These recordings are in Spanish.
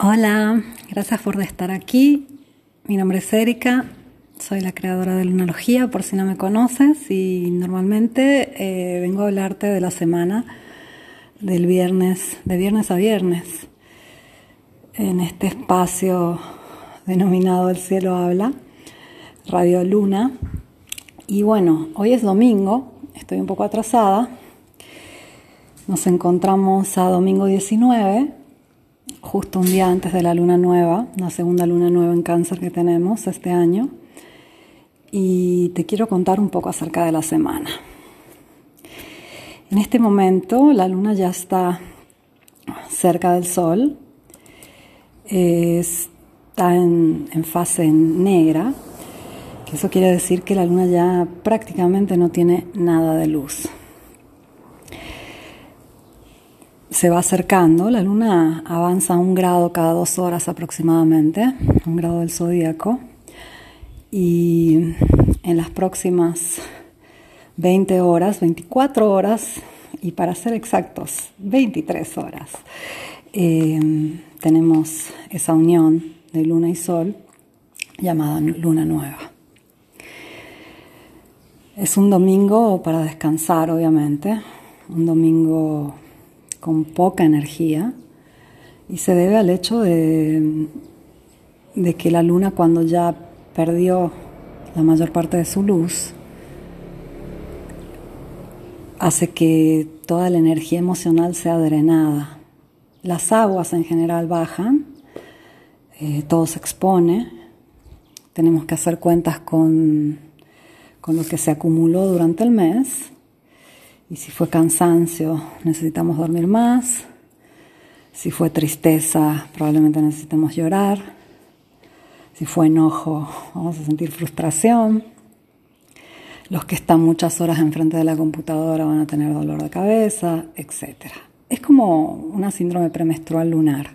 Hola, gracias por estar aquí. Mi nombre es Erika, soy la creadora de Lunalogía, por si no me conoces, y normalmente eh, vengo a hablarte de la semana del viernes, de viernes a viernes, en este espacio denominado El cielo habla, Radio Luna. Y bueno, hoy es domingo, estoy un poco atrasada. Nos encontramos a domingo 19 justo un día antes de la luna nueva, la segunda luna nueva en cáncer que tenemos este año, y te quiero contar un poco acerca de la semana. En este momento la luna ya está cerca del sol, está en, en fase negra, que eso quiere decir que la luna ya prácticamente no tiene nada de luz. Se va acercando, la luna avanza un grado cada dos horas aproximadamente, un grado del zodíaco, y en las próximas 20 horas, 24 horas, y para ser exactos, 23 horas, eh, tenemos esa unión de luna y sol llamada luna nueva. Es un domingo para descansar, obviamente, un domingo con poca energía y se debe al hecho de, que la luna cuando ya perdió la mayor parte de su luz, hace que toda la energía emocional sea drenada. Las aguas en general bajan, eh, todo se expone, tenemos que hacer cuentas con, con lo que se acumuló durante el mes y si fue cansancio, necesitamos dormir más. Si fue tristeza, probablemente necesitemos llorar. Si fue enojo, vamos a sentir frustración. Los que están muchas horas enfrente de la computadora van a tener dolor de cabeza, etc. Es como una síndrome premenstrual lunar.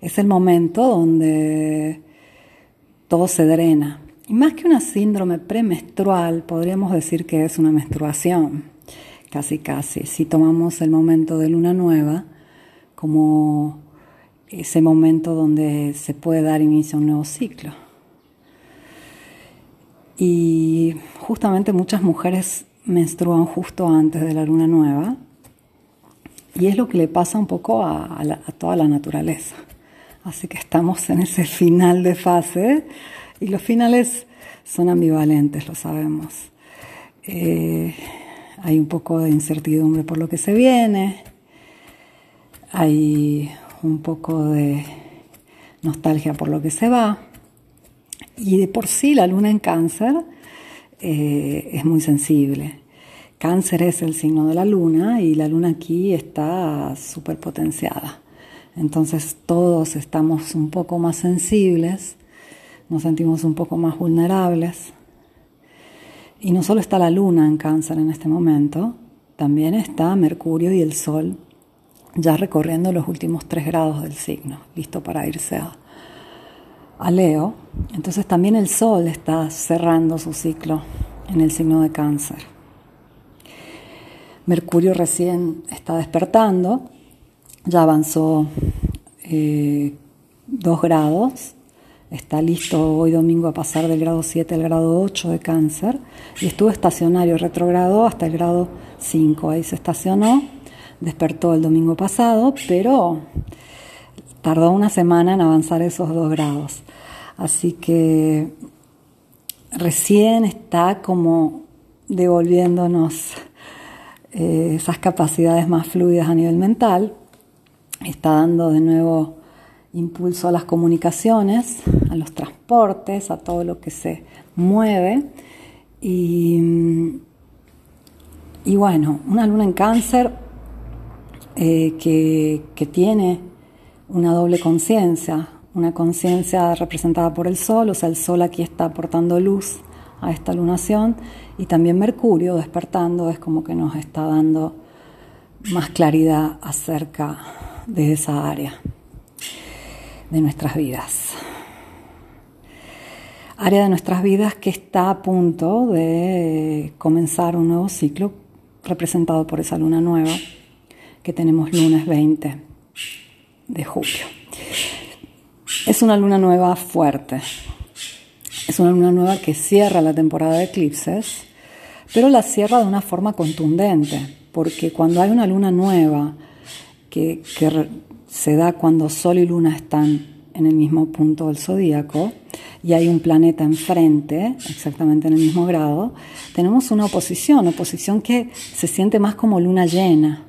Es el momento donde todo se drena. Y más que una síndrome premenstrual, podríamos decir que es una menstruación casi casi, si tomamos el momento de luna nueva como ese momento donde se puede dar inicio a un nuevo ciclo. Y justamente muchas mujeres menstruan justo antes de la luna nueva y es lo que le pasa un poco a, toda la naturaleza. Así que estamos en ese final de fase y los finales son ambivalentes, lo sabemos. Eh, hay un poco de incertidumbre por lo que se viene, hay un poco de nostalgia por lo que se va, y de por sí la luna en cáncer eh, es muy sensible. Cáncer es el signo de la luna y la luna aquí está súper potenciada. Entonces todos estamos un poco más sensibles, nos sentimos un poco más vulnerables. Y no solo está la luna en cáncer en este momento, también está Mercurio y el Sol ya recorriendo los últimos tres grados del signo, listo para irse a, Leo. Entonces también el Sol está cerrando su ciclo en el signo de cáncer. Mercurio recién está despertando, ya avanzó eh, dos grados está listo hoy domingo a pasar del grado 7 al grado 8 de cáncer y estuvo estacionario retrogrado hasta el grado 5. Ahí se estacionó, despertó el domingo pasado, pero tardó una semana en avanzar esos dos grados. Así que recién está como devolviéndonos eh, esas capacidades más fluidas a nivel mental, está dando de nuevo impulso a las comunicaciones, a los transportes, a todo lo que se mueve. Y, bueno, una luna en cáncer eh, que, que tiene una doble conciencia, una conciencia representada por el Sol, o sea, el Sol aquí está aportando luz a esta lunación, y también Mercurio despertando es como que nos está dando más claridad acerca de esa área de nuestras vidas. Área de nuestras vidas que está a punto de comenzar un nuevo ciclo representado por esa luna nueva que tenemos lunes 20 de julio. Es una luna nueva fuerte. Es una luna nueva que cierra la temporada de eclipses, pero la cierra de una forma contundente, porque cuando hay una luna nueva que, que se da cuando Sol y Luna están en el mismo punto del zodíaco y hay un planeta enfrente, exactamente en el mismo grado, tenemos una oposición, oposición que se siente más como luna llena,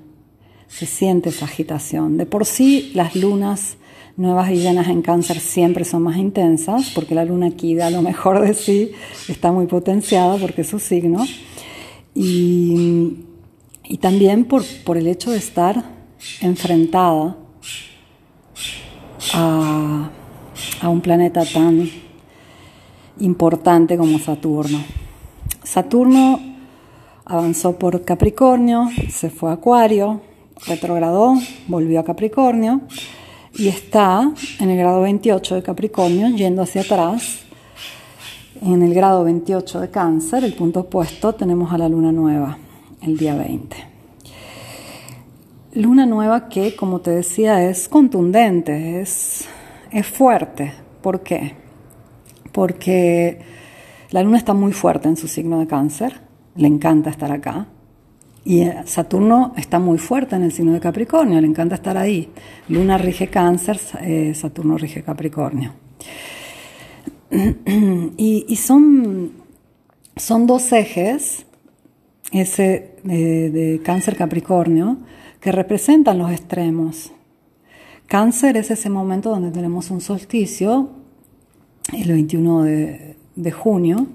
se siente esa agitación. De por sí las lunas nuevas y llenas en cáncer siempre son más intensas, porque la luna aquí da lo mejor de sí, está muy potenciada porque es su signo, y, y también por, por el hecho de estar enfrentada a, un planeta tan importante como Saturno. Saturno avanzó por Capricornio, se fue a Acuario, retrogradó, volvió a Capricornio y está en el grado 28 de Capricornio, yendo hacia atrás. En el grado 28 de Cáncer, el punto opuesto, tenemos a la luna nueva, el día 20. Luna nueva que, como te decía, es contundente, es, es fuerte. ¿Por qué? Porque la luna está muy fuerte en su signo de cáncer, le encanta estar acá. Y eh, Saturno está muy fuerte en el signo de Capricornio, le encanta estar ahí. Luna rige cáncer, eh, Saturno rige Capricornio. Y, son, son dos ejes, ese de, de cáncer Capricornio, que representan los extremos. Cáncer es ese momento donde tenemos un solsticio, el 21 de, junio,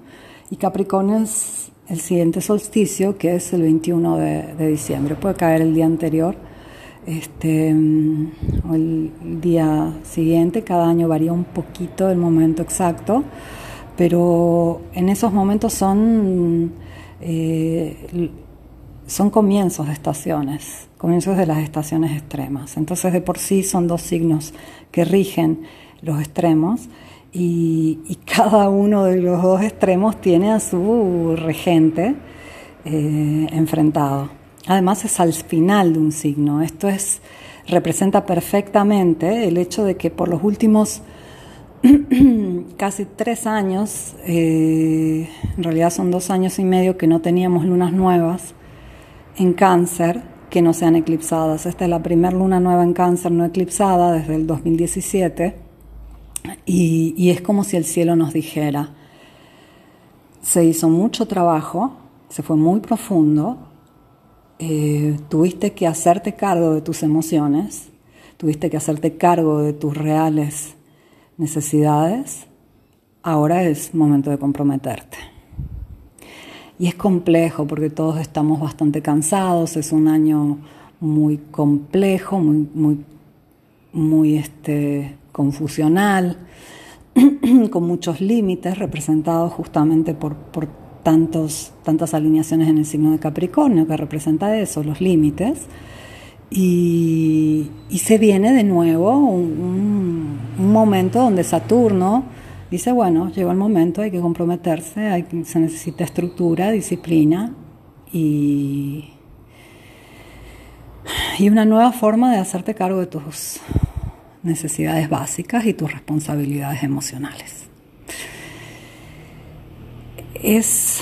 y Capricornio es el siguiente solsticio, que es el 21 de, diciembre. Puede caer el día anterior este, o el día siguiente, cada año varía un poquito el momento exacto, pero en esos momentos son, eh, son comienzos de estaciones comienzos de las estaciones extremas. Entonces de por sí son dos signos que rigen los extremos y, cada uno de los dos extremos tiene a su regente eh, enfrentado. Además es al final de un signo. Esto es representa perfectamente el hecho de que por los últimos casi tres años, eh, en realidad son dos años y medio que no teníamos lunas nuevas en cáncer, que no sean eclipsadas. Esta es la primera luna nueva en cáncer no eclipsada desde el 2017 y, es como si el cielo nos dijera, se hizo mucho trabajo, se fue muy profundo, eh, tuviste que hacerte cargo de tus emociones, tuviste que hacerte cargo de tus reales necesidades, ahora es momento de comprometerte. Y es complejo porque todos estamos bastante cansados, es un año muy complejo, muy, muy, muy este, confusional, con muchos límites representados justamente por, por tantos, tantas alineaciones en el signo de Capricornio, que representa eso, los límites. Y, se viene de nuevo un, un momento donde Saturno dice, bueno, llegó el momento, hay que comprometerse, se necesita estructura, disciplina y, y una nueva forma de hacerte cargo de tus necesidades básicas y tus responsabilidades emocionales. Es,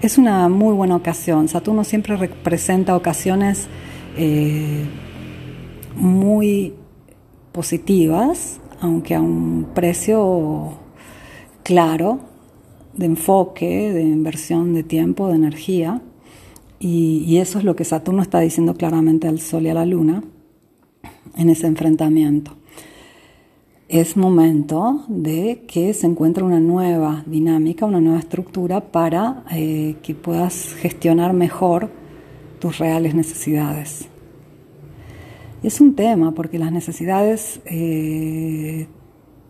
es una muy buena ocasión. Saturno siempre representa ocasiones eh, muy positivas aunque a un precio claro de enfoque, de inversión de tiempo, de energía. Y, eso es lo que Saturno está diciendo claramente al Sol y a la Luna en ese enfrentamiento. Es momento de que se encuentre una nueva dinámica, una nueva estructura para eh, que puedas gestionar mejor tus reales necesidades es un tema porque las necesidades eh,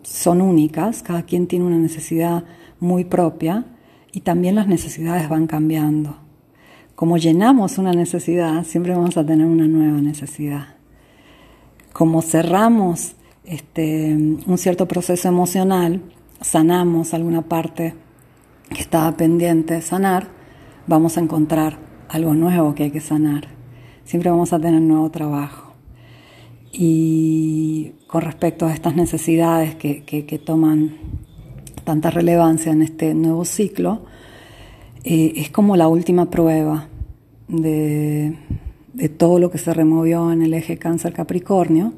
son únicas, cada quien tiene una necesidad muy propia y también las necesidades van cambiando. Como llenamos una necesidad, siempre vamos a tener una nueva necesidad. Como cerramos este, un cierto proceso emocional, sanamos alguna parte que estaba pendiente de sanar, vamos a encontrar algo nuevo que hay que sanar. Siempre vamos a tener nuevo trabajo. Y con respecto a estas necesidades que, que, toman tanta relevancia en este nuevo ciclo, eh, es como la última prueba de, de, todo lo que se removió en el eje cáncer Capricornio,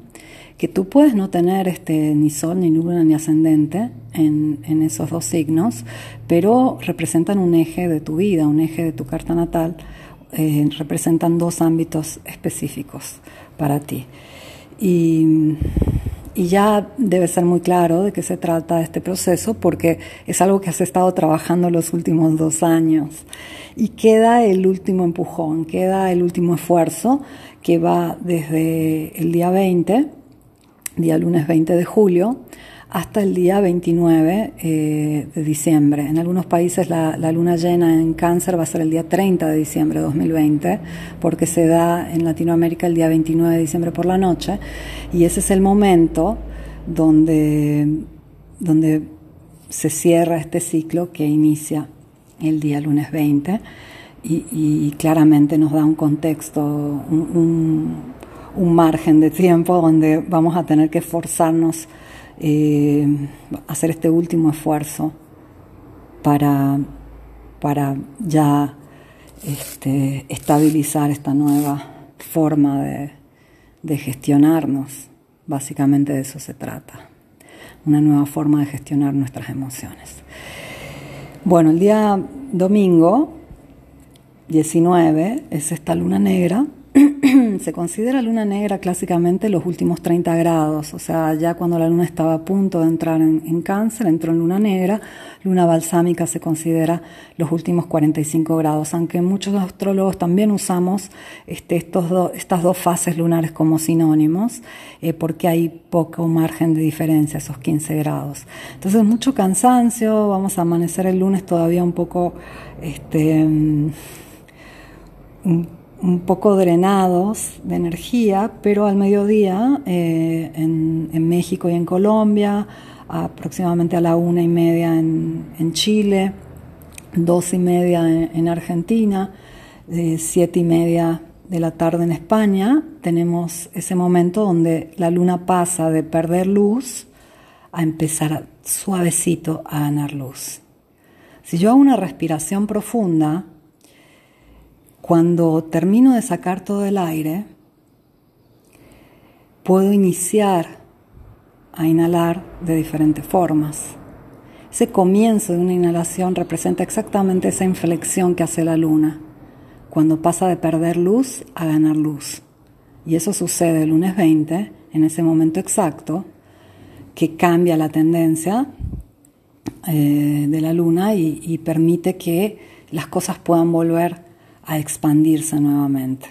que tú puedes no tener este, ni sol, ni luna, ni ascendente en, en esos dos signos, pero representan un eje de tu vida, un eje de tu carta natal, eh, representan dos ámbitos específicos para ti. Y, ya debe ser muy claro de qué se trata este proceso porque es algo que has estado trabajando los últimos dos años. Y queda el último empujón, queda el último esfuerzo que va desde el día 20, día lunes 20 de julio, hasta el día 29 eh, de diciembre. En algunos países la, luna llena en cáncer va a ser el día 30 de diciembre de 2020, porque se da en Latinoamérica el día 29 de diciembre por la noche, y ese es el momento donde, donde se cierra este ciclo que inicia el día lunes 20 y, claramente nos da un contexto, un, un margen de tiempo donde vamos a tener que esforzarnos eh, hacer este último esfuerzo para, para ya este, estabilizar esta nueva forma de, de gestionarnos. Básicamente de eso se trata. Una nueva forma de gestionar nuestras emociones. Bueno, el día domingo 19 es esta luna negra se considera luna negra clásicamente los últimos 30 grados, o sea, ya cuando la luna estaba a punto de entrar en, cáncer, entró en luna negra, luna balsámica se considera los últimos 45 grados, aunque muchos astrólogos también usamos este, estos estas dos fases lunares como sinónimos, eh, porque hay poco margen de diferencia, esos 15 grados. Entonces, mucho cansancio, vamos a amanecer el lunes todavía un poco... Este, mm, un poco drenados de energía, pero al mediodía eh, en, México y en Colombia, aproximadamente a la una y media en, Chile, dos y media en, Argentina, eh, siete y media de la tarde en España, tenemos ese momento donde la luna pasa de perder luz a empezar suavecito a ganar luz. Si yo hago una respiración profunda, cuando termino de sacar todo el aire, puedo iniciar a inhalar de diferentes formas. Ese comienzo de una inhalación representa exactamente esa inflexión que hace la luna, cuando pasa de perder luz a ganar luz. Y eso sucede el lunes 20, en ese momento exacto, que cambia la tendencia eh, de la luna y, y permite que las cosas puedan volver a expandirse nuevamente.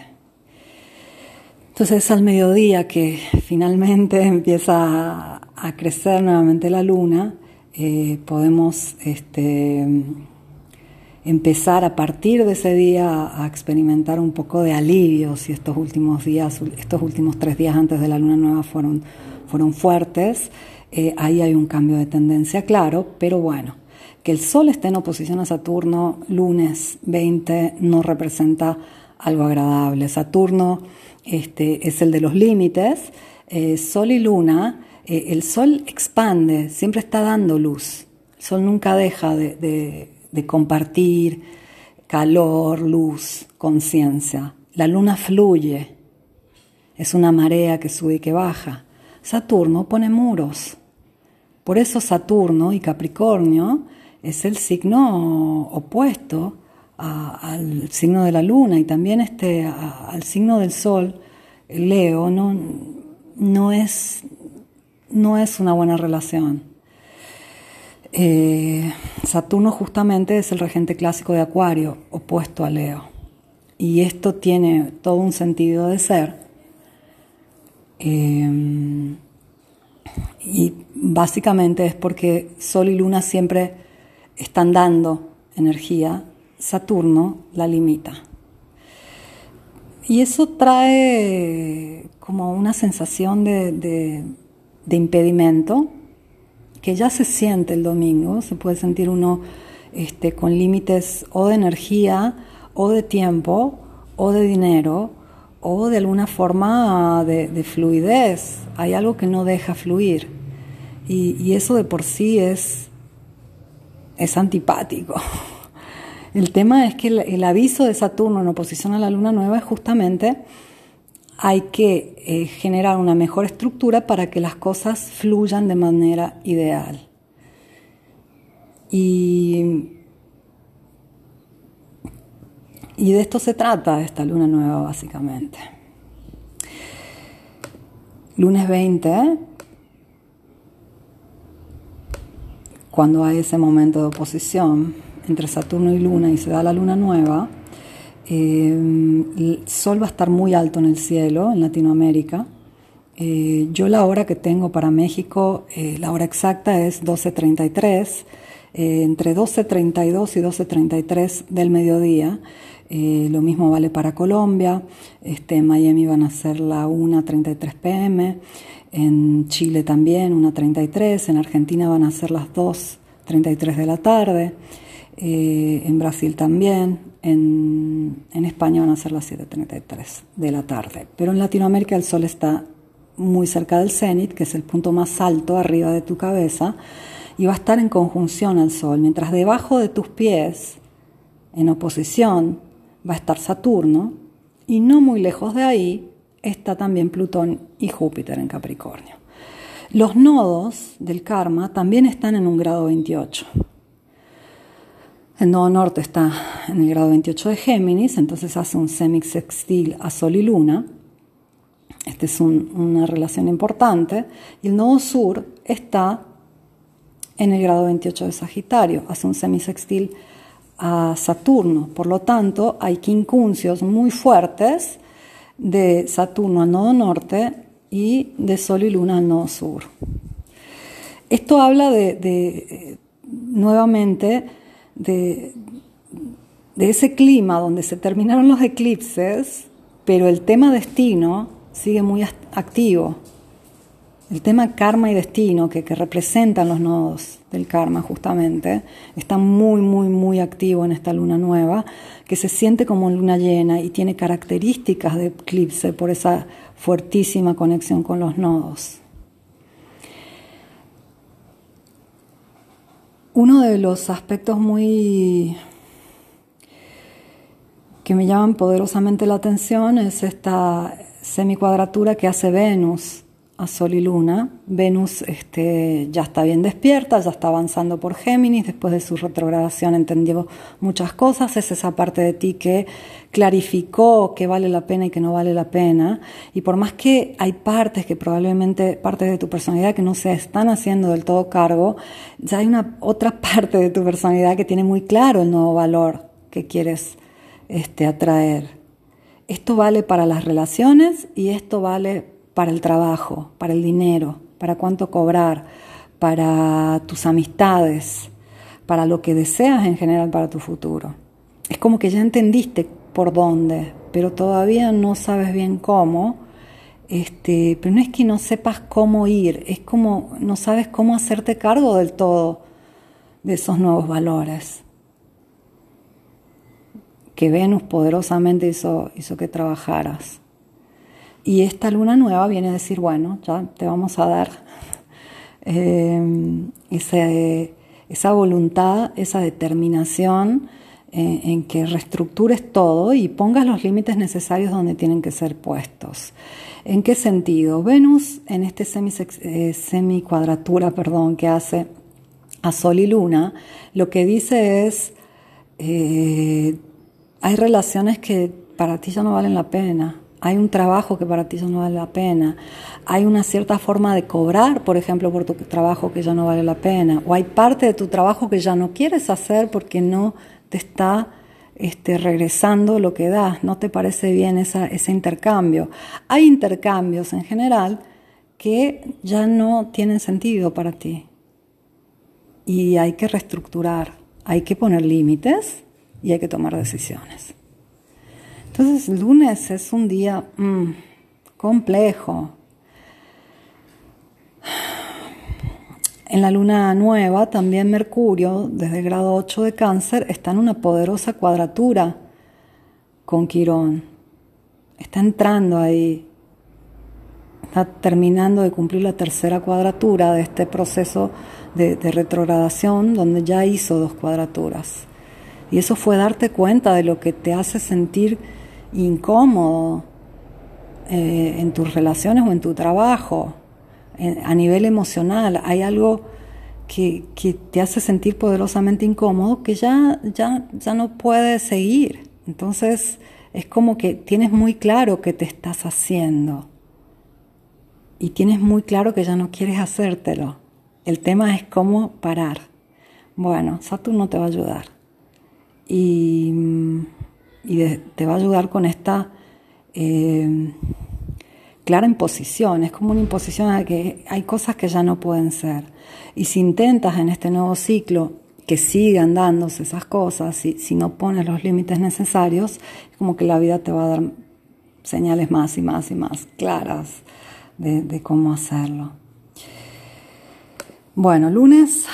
Entonces al mediodía que finalmente empieza a, crecer nuevamente la luna, eh, podemos este, empezar a partir de ese día a experimentar un poco de alivio si estos últimos días, estos últimos tres días antes de la luna nueva fueron, fueron fuertes. Eh, ahí hay un cambio de tendencia, claro, pero bueno, que el Sol esté en oposición a Saturno lunes 20 no representa algo agradable. Saturno este, es el de los límites. Eh, sol y Luna, eh, el Sol expande, siempre está dando luz. El Sol nunca deja de, de compartir calor, luz, conciencia. La Luna fluye, es una marea que sube y que baja. Saturno pone muros. Por eso Saturno y Capricornio es el signo opuesto al signo de la luna y también este, al signo del sol, Leo, no, no, es, no es una buena relación. Eh, Saturno justamente es el regente clásico de Acuario, opuesto a Leo. Y esto tiene todo un sentido de ser. Eh, y básicamente es porque Sol y Luna siempre están dando energía, Saturno la limita. Y eso trae como una sensación de, impedimento que ya se siente el domingo, se puede sentir uno este, con límites o de energía, o de tiempo, o de dinero, o de alguna forma de, fluidez. Hay algo que no deja fluir. Y, eso de por sí es, es antipático. El tema es que el, aviso de Saturno en oposición a la luna nueva es justamente hay que eh, generar una mejor estructura para que las cosas fluyan de manera ideal. Y, y de esto se trata esta luna nueva básicamente. Lunes 20, cuando hay ese momento de oposición entre Saturno y Luna y se da la luna nueva, eh, el Sol va a estar muy alto en el cielo en Latinoamérica. Eh, yo la hora que tengo para México, eh, la hora exacta es 12.33, entre 12.32 y 12.33 del mediodía. lo mismo vale para Colombia, este, en Miami van a ser la 1.33 pm, en Chile también 1.33, en Argentina van a ser las 2.33 de la tarde. Eh, en Brasil también, en, España van a ser las 7.33 de la tarde. Pero en Latinoamérica el sol está muy cerca del cenit, que es el punto más alto arriba de tu cabeza, y va a estar en conjunción al sol, mientras debajo de tus pies, en oposición, va a estar Saturno, y no muy lejos de ahí está también Plutón y Júpiter en Capricornio. Los nodos del karma también están en un grado 28. El nodo norte está en el grado 28 de Géminis, entonces hace un semisextil a Sol y Luna. Esta es una relación importante. Y el nodo sur está en el grado 28 de Sagitario, hace un semisextil a Saturno. Por lo tanto, hay quincunциos muy fuertes de Saturno al nodo norte y de Sol y Luna al nodo sur. Esto habla de, de nuevamente, de, ese clima donde se terminaron los eclipses, pero el tema destino sigue muy activo. El tema karma y destino, que, representan los nodos del karma justamente, está muy, muy, muy activo en esta luna nueva, que se siente como luna llena y tiene características de eclipse por esa fuertísima conexión con los nodos. Uno de los aspectos muy que me llaman poderosamente la atención es esta semicuadratura que hace Venus a Sol y Luna. Venus este, ya está bien despierta, ya está avanzando por Géminis, después de su retrogradación entendió muchas cosas, es esa parte de ti que clarificó que vale la pena y que no vale la pena, y por más que hay partes que probablemente, partes de tu personalidad que no se están haciendo del todo cargo, ya hay una otra parte de tu personalidad que tiene muy claro el nuevo valor que quieres este, atraer. Esto vale para las relaciones y esto vale para el trabajo, para el dinero, para cuánto cobrar, para tus amistades, para lo que deseas en general para tu futuro. Es como que ya entendiste por dónde, pero todavía no sabes bien cómo. Este, pero no es que no sepas cómo ir, es como no sabes cómo hacerte cargo del todo de esos nuevos valores que Venus poderosamente hizo, hizo que trabajaras. Y esta luna nueva viene a decir, bueno, ya te vamos a dar eh, esa, voluntad, esa determinación eh, en que reestructures todo y pongas los límites necesarios donde tienen que ser puestos. ¿En qué sentido? Venus en este eh, semi-cuadratura perdón, que hace a Sol y Luna, lo que dice es, hay relaciones que para ti ya no valen la pena, hay un trabajo que para ti ya no vale la pena, hay una cierta forma de cobrar, por ejemplo, por tu trabajo que ya no vale la pena, o hay parte de tu trabajo que ya no quieres hacer porque no te está este, regresando lo que das, no te parece bien ese intercambio. Hay intercambios en general que ya no tienen sentido para ti y hay que reestructurar, hay que poner límites y hay que tomar decisiones. Entonces lunes es un día mm, complejo. En la luna nueva también Mercurio, desde el grado 8 de cáncer, está en una poderosa cuadratura con Quirón. está entrando ahí, está terminando de cumplir la tercera cuadratura de este proceso de, retrogradación donde ya hizo dos cuadraturas. Y eso fue darte cuenta de lo que te hace sentir incómodo eh, en tus relaciones o en tu trabajo, a nivel emocional. Hay algo que, que, te hace sentir poderosamente incómodo que ya, ya, ya no puedes seguir. Entonces es como que tienes muy claro qué te estás haciendo y tienes muy claro que ya no quieres hacértelo. El tema es cómo parar. Bueno, Saturno te va a ayudar. Y, te va a ayudar con esta eh, clara imposición. Es como una imposición de que hay cosas que ya no pueden ser. Y si intentas en este nuevo ciclo que sigan dándose esas cosas, si, si no pones los límites necesarios, es como que la vida te va a dar señales más y más y más claras de, cómo hacerlo. Bueno, lunes,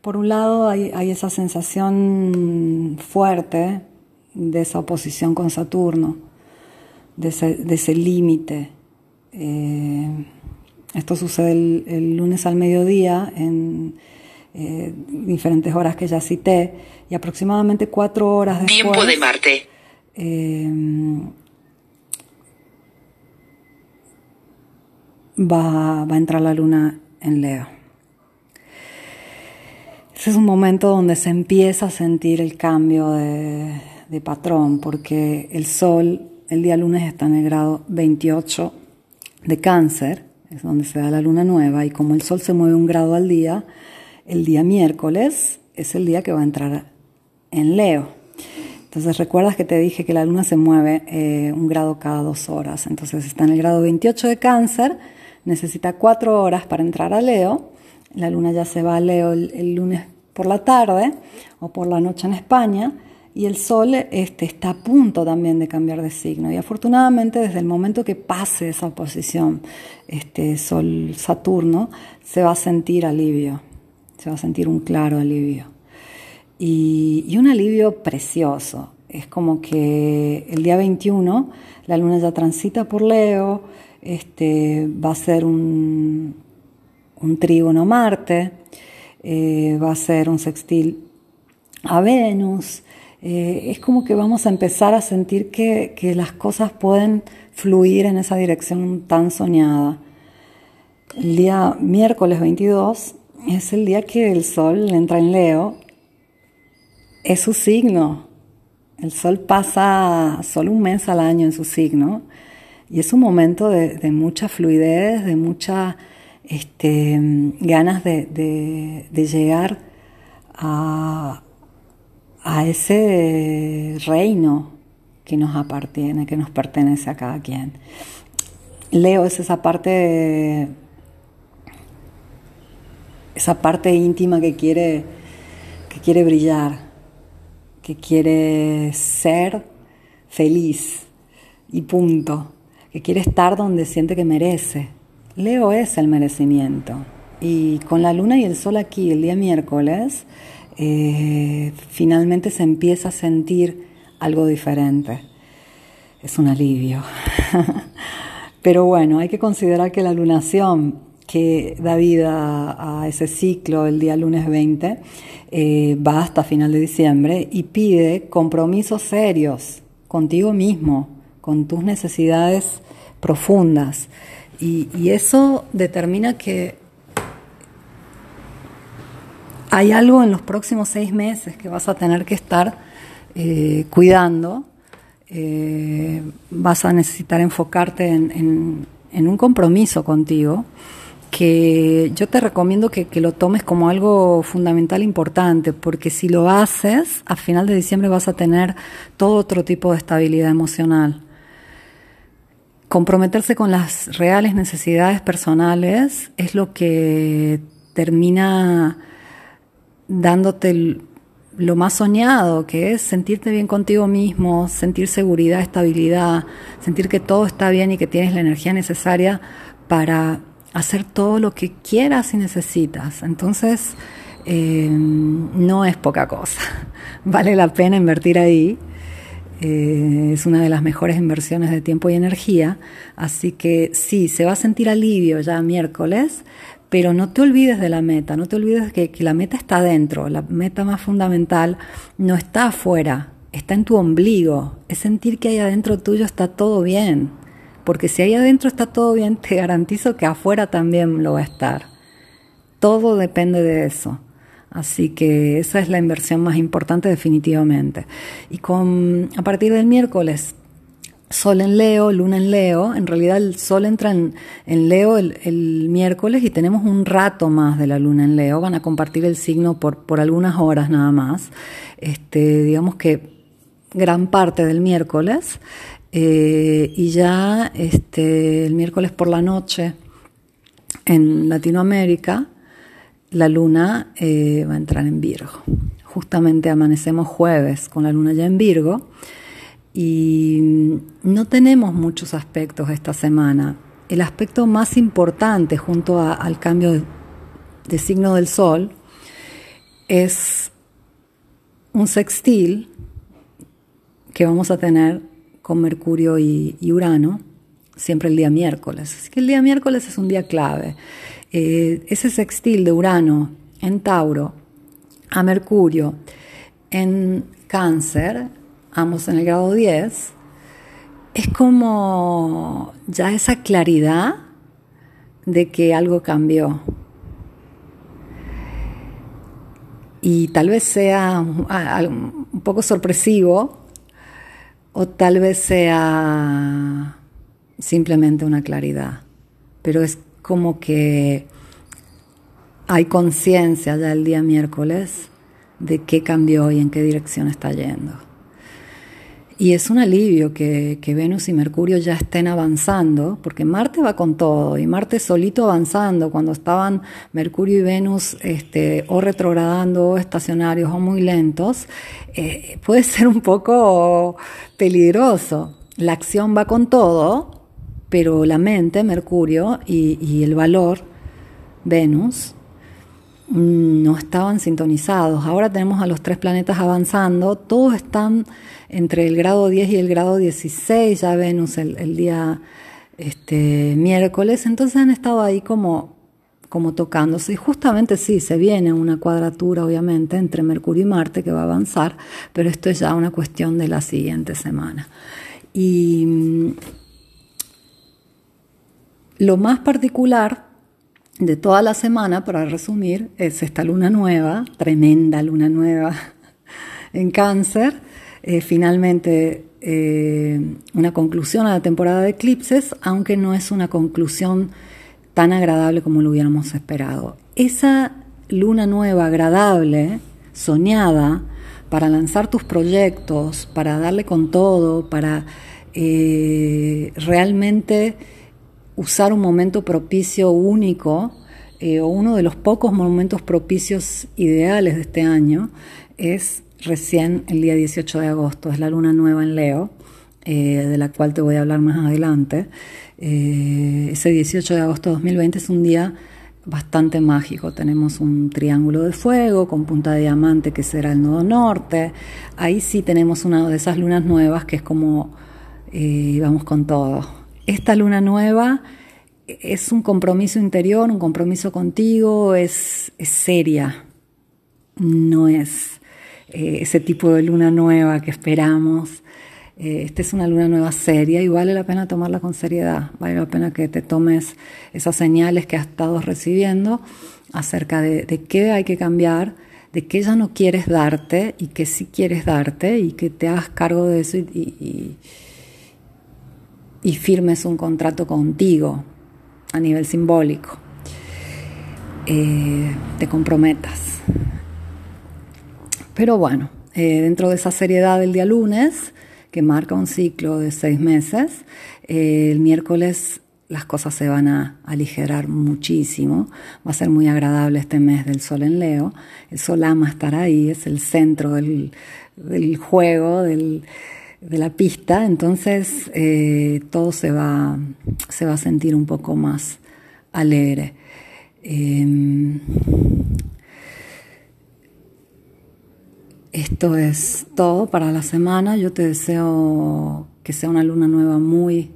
por un lado hay, esa sensación fuerte de esa oposición con Saturno, de ese, límite. Eh, esto sucede el, lunes al mediodía en eh, diferentes horas que ya cité y aproximadamente cuatro horas después. Tiempo de Marte. Eh, va, a entrar la luna en Leo. Ese es un momento donde se empieza a sentir el cambio de, patrón, porque el Sol el día lunes está en el grado 28 de cáncer, es donde se da la luna nueva, y como el Sol se mueve un grado al día, el día miércoles es el día que va a entrar en Leo. Entonces recuerdas que te dije que la luna se mueve eh, un grado cada dos horas, entonces está en el grado 28 de cáncer, necesita cuatro horas para entrar a Leo. La luna ya se va a Leo el, lunes por la tarde o por la noche en España y el Sol este, está a punto también de cambiar de signo. Y afortunadamente desde el momento que pase esa oposición este, Sol-Saturno, se va a sentir alivio, se va a sentir un claro alivio. Y, y, un alivio precioso. Es como que el día 21 la luna ya transita por Leo, este, va a ser un, un trígono Marte, eh, va a ser un sextil a Venus. Eh, es como que vamos a empezar a sentir que, las cosas pueden fluir en esa dirección tan soñada. El día miércoles 22 es el día que el Sol entra en Leo. Es su signo. El Sol pasa solo un mes al año en su signo y es un momento de, mucha fluidez, de mucha este, ganas de, llegar a, ese reino que nos aparte, que nos pertenece a cada quien. Leo es esa parte, esa parte íntima que quiere, que quiere brillar, que quiere ser feliz y punto que quiere estar donde siente que merece. Leo es el merecimiento. Y con la luna y el sol aquí el día miércoles, eh, finalmente se empieza a sentir algo diferente. Es un alivio. Pero bueno, hay que considerar que la lunación que da vida a ese ciclo el día lunes 20 eh, va hasta final de diciembre y pide compromisos serios contigo mismo, con tus necesidades profundas. Y, eso determina que hay algo en los próximos seis meses que vas a tener que estar eh, cuidando. Eh, vas a necesitar enfocarte en, un compromiso contigo que yo te recomiendo que, que, lo tomes como algo fundamental importante, porque si lo haces, a final de diciembre vas a tener todo otro tipo de estabilidad emocional. Comprometerse con las reales necesidades personales es lo que termina dándote lo más soñado, que es sentirte bien contigo mismo, sentir seguridad, estabilidad, sentir que todo está bien y que tienes la energía necesaria para hacer todo lo que quieras y necesitas. Entonces, eh, no es poca cosa. Vale la pena invertir ahí eh, es una de las mejores inversiones de tiempo y energía, así que sí, se va a sentir alivio ya miércoles, pero no te olvides de la meta, no te olvides que, que la meta está dentro, la meta más fundamental no está afuera, está en tu ombligo, es sentir que ahí adentro tuyo está todo bien, porque si ahí adentro está todo bien, te garantizo que afuera también lo va a estar. Todo depende de eso. Así que esa es la inversión más importante definitivamente. Y con, a partir del miércoles, Sol en Leo, Luna en Leo, en realidad el Sol entra en, Leo el, miércoles y tenemos un rato más de la Luna en Leo, van a compartir el signo por, por algunas horas nada más, este, digamos que gran parte del miércoles, eh, y ya este, el miércoles por la noche en Latinoamérica, la luna eh, va a entrar en Virgo. Justamente amanecemos jueves con la luna ya en Virgo y no tenemos muchos aspectos esta semana. El aspecto más importante junto al cambio de, signo del Sol es un sextil que vamos a tener con Mercurio y, Urano siempre el día miércoles. Así que el día miércoles es un día clave. Eh, ese sextil de Urano en Tauro a Mercurio en Cáncer, ambos en el grado 10, es como ya esa claridad de que algo cambió. Y tal vez sea un poco sorpresivo, o tal vez sea simplemente una claridad, pero es como que hay conciencia ya el día miércoles de qué cambió y en qué dirección está yendo. Y es un alivio que, Venus y Mercurio ya estén avanzando, porque Marte va con todo, y Marte solito avanzando, cuando estaban Mercurio y Venus este, o retrogradando o estacionarios o muy lentos, eh, puede ser un poco peligroso. La acción va con todo, pero la mente, Mercurio, y, el valor, Venus, mm, no estaban sintonizados. Ahora tenemos a los tres planetas avanzando, todos están entre el grado 10 y el grado 16, ya Venus el, día este, miércoles, entonces han estado ahí como, como tocándose. Y justamente sí, se viene una cuadratura, obviamente, entre Mercurio y Marte que va a avanzar, pero esto es ya una cuestión de la siguiente semana. Y mm, lo más particular de toda la semana, para resumir, es esta luna nueva, tremenda luna nueva en cáncer. Eh, finalmente, eh, una conclusión a la temporada de eclipses, aunque no es una conclusión tan agradable como lo hubiéramos esperado. Esa luna nueva agradable, soñada, para lanzar tus proyectos, para darle con todo, para eh, realmente usar un momento propicio único o uno de los pocos momentos propicios ideales de este año es recién el día 18 de agosto, es la luna nueva en Leo, eh, de la cual te voy a hablar más adelante. Eh, ese 18 de agosto de 2020 es un día bastante mágico. Tenemos un triángulo de fuego con punta de diamante que será el nodo norte. Ahí sí tenemos una de esas lunas nuevas que es como vamos con todo esta luna nueva es un compromiso interior, un compromiso contigo, es, seria, no es eh, ese tipo de luna nueva que esperamos. Eh, esta es una luna nueva seria y vale la pena tomarla con seriedad, vale la pena que te tomes esas señales que has estado recibiendo acerca de, qué hay que cambiar, de qué ya no quieres darte y qué sí quieres darte y que te hagas cargo de eso y y firmes un contrato contigo a nivel simbólico. Eh, te comprometas. Pero bueno, eh, dentro de esa seriedad del día lunes, que marca un ciclo de seis meses, eh, el miércoles las cosas se van a aligerar muchísimo. Va a ser muy agradable este mes del sol en Leo. El sol ama estar ahí, es el centro del, del juego, del, de la pista, entonces eh, todo se va, se va a sentir un poco más alegre. Em, esto es todo para la semana. Yo te deseo que sea una luna nueva muy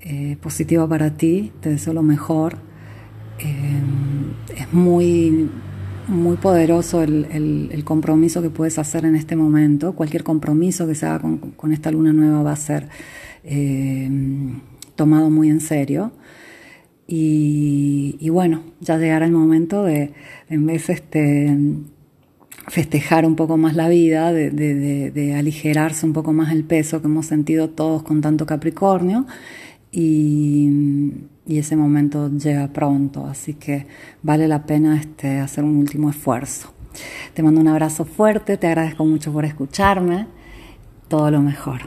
eh, positiva para ti. Te deseo lo mejor. Eh, es muy, muy poderoso el, compromiso que puedes hacer en este momento. Cualquier compromiso que se haga con, esta luna nueva va a ser eh, tomado muy en serio. Y, bueno, ya llegará el momento de, en vez este, festejar un poco más la vida, de, aligerarse un poco más el peso que hemos sentido todos con tanto Capricornio. Y, ese momento llega pronto, así que vale la pena este, hacer un último esfuerzo. Te mando un abrazo fuerte, te agradezco mucho por escucharme, todo lo mejor.